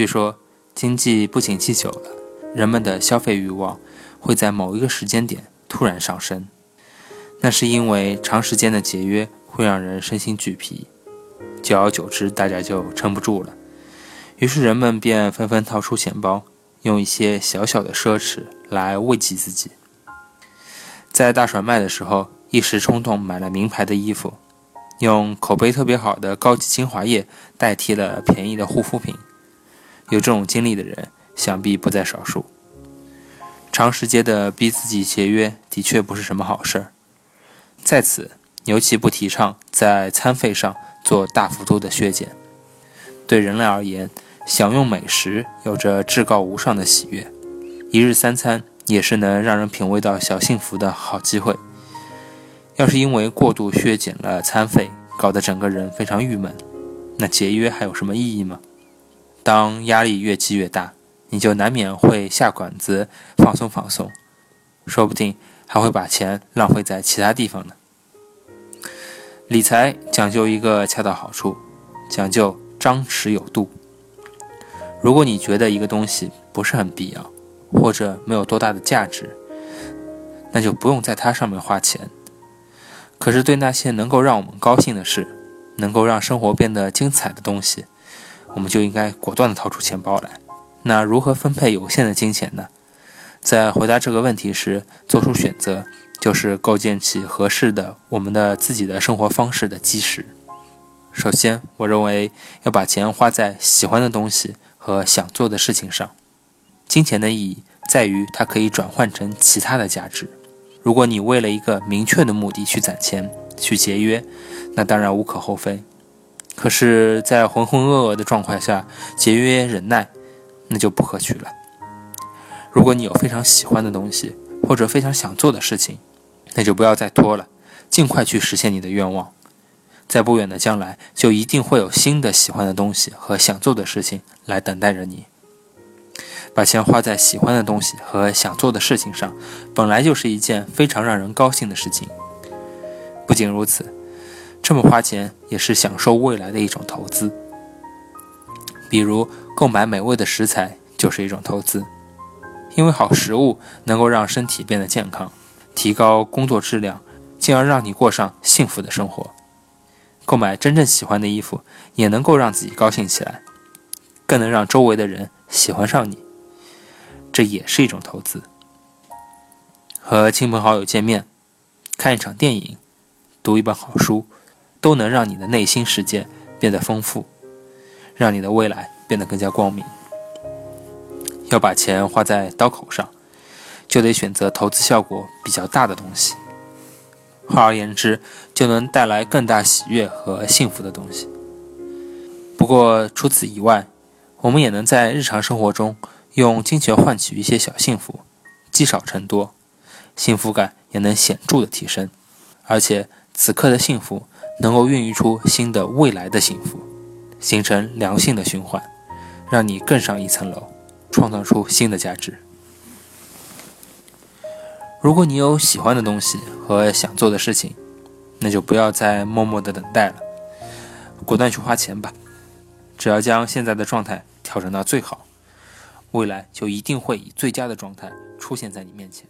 据说，经济不景气久了，人们的消费欲望会在某一个时间点突然上升。那是因为长时间的节约会让人身心俱疲，久而久之，大家就撑不住了。于是人们便纷纷掏出钱包，用一些小小的奢侈来慰藉自己。在大甩卖的时候，一时冲动买了名牌的衣服，用口碑特别好的高级精华液代替了便宜的护肤品。有这种经历的人，想必不在少数。长时间的逼自己节约，的确不是什么好事儿。在此，尤其不提倡在餐费上做大幅度的削减。对人类而言，享用美食有着至高无上的喜悦，一日三餐也是能让人品味到小幸福的好机会。要是因为过度削减了餐费，搞得整个人非常郁闷，那节约还有什么意义吗？当压力越积越大，你就难免会下馆子放松放松，说不定。还会把钱浪费在其他地方呢。理财讲究一个恰到好处，讲究张弛有度。如果你觉得一个东西不是很必要，或者没有多大的价值，那就不用在它上面花钱。可是对那些能够让我们高兴的事，能够让生活变得精彩的东西，我们就应该果断地掏出钱包来。那如何分配有限的金钱呢？在回答这个问题时，做出选择就是构建起合适的我们的自己的生活方式的基石。首先，我认为要把钱花在喜欢的东西和想做的事情上。金钱的意义在于它可以转换成其他的价值。如果你为了一个明确的目的去攒钱、去节约，那当然无可厚非。可是，在浑浑噩噩的状况下节约忍耐，那就不可取了。如果你有非常喜欢的东西，或者非常想做的事情，那就不要再拖了，尽快去实现你的愿望。在不远的将来，就一定会有新的喜欢的东西和想做的事情来等待着你。把钱花在喜欢的东西和想做的事情上，本来就是一件非常让人高兴的事情。不仅如此，这么花钱也是享受未来的一种投资。比如购买美味的食材就是一种投资。因为好食物能够让身体变得健康，提高工作质量，进而让你过上幸福的生活。购买真正喜欢的衣服，也能够让自己高兴起来，更能让周围的人喜欢上你。这也是一种投资。和亲朋好友见面，看一场电影，读一本好书，都能让你的内心世界变得丰富，让你的未来变得更加光明。要把钱花在刀口上，就得选择投资效果比较大的东西。换而言之，就能带来更大喜悦和幸福的东西。不过除此以外，我们也能在日常生活中用金钱换取一些小幸福，积少成多，幸福感也能显著的提升。而且此刻的幸福能够孕育出新的未来的幸福，形成良性的循环，让你更上一层楼。创造出新的价值。如果你有喜欢的东西和想做的事情，那就不要再默默的等待了，果断去花钱吧。只要将现在的状态调整到最好，未来就一定会以最佳的状态出现在你面前。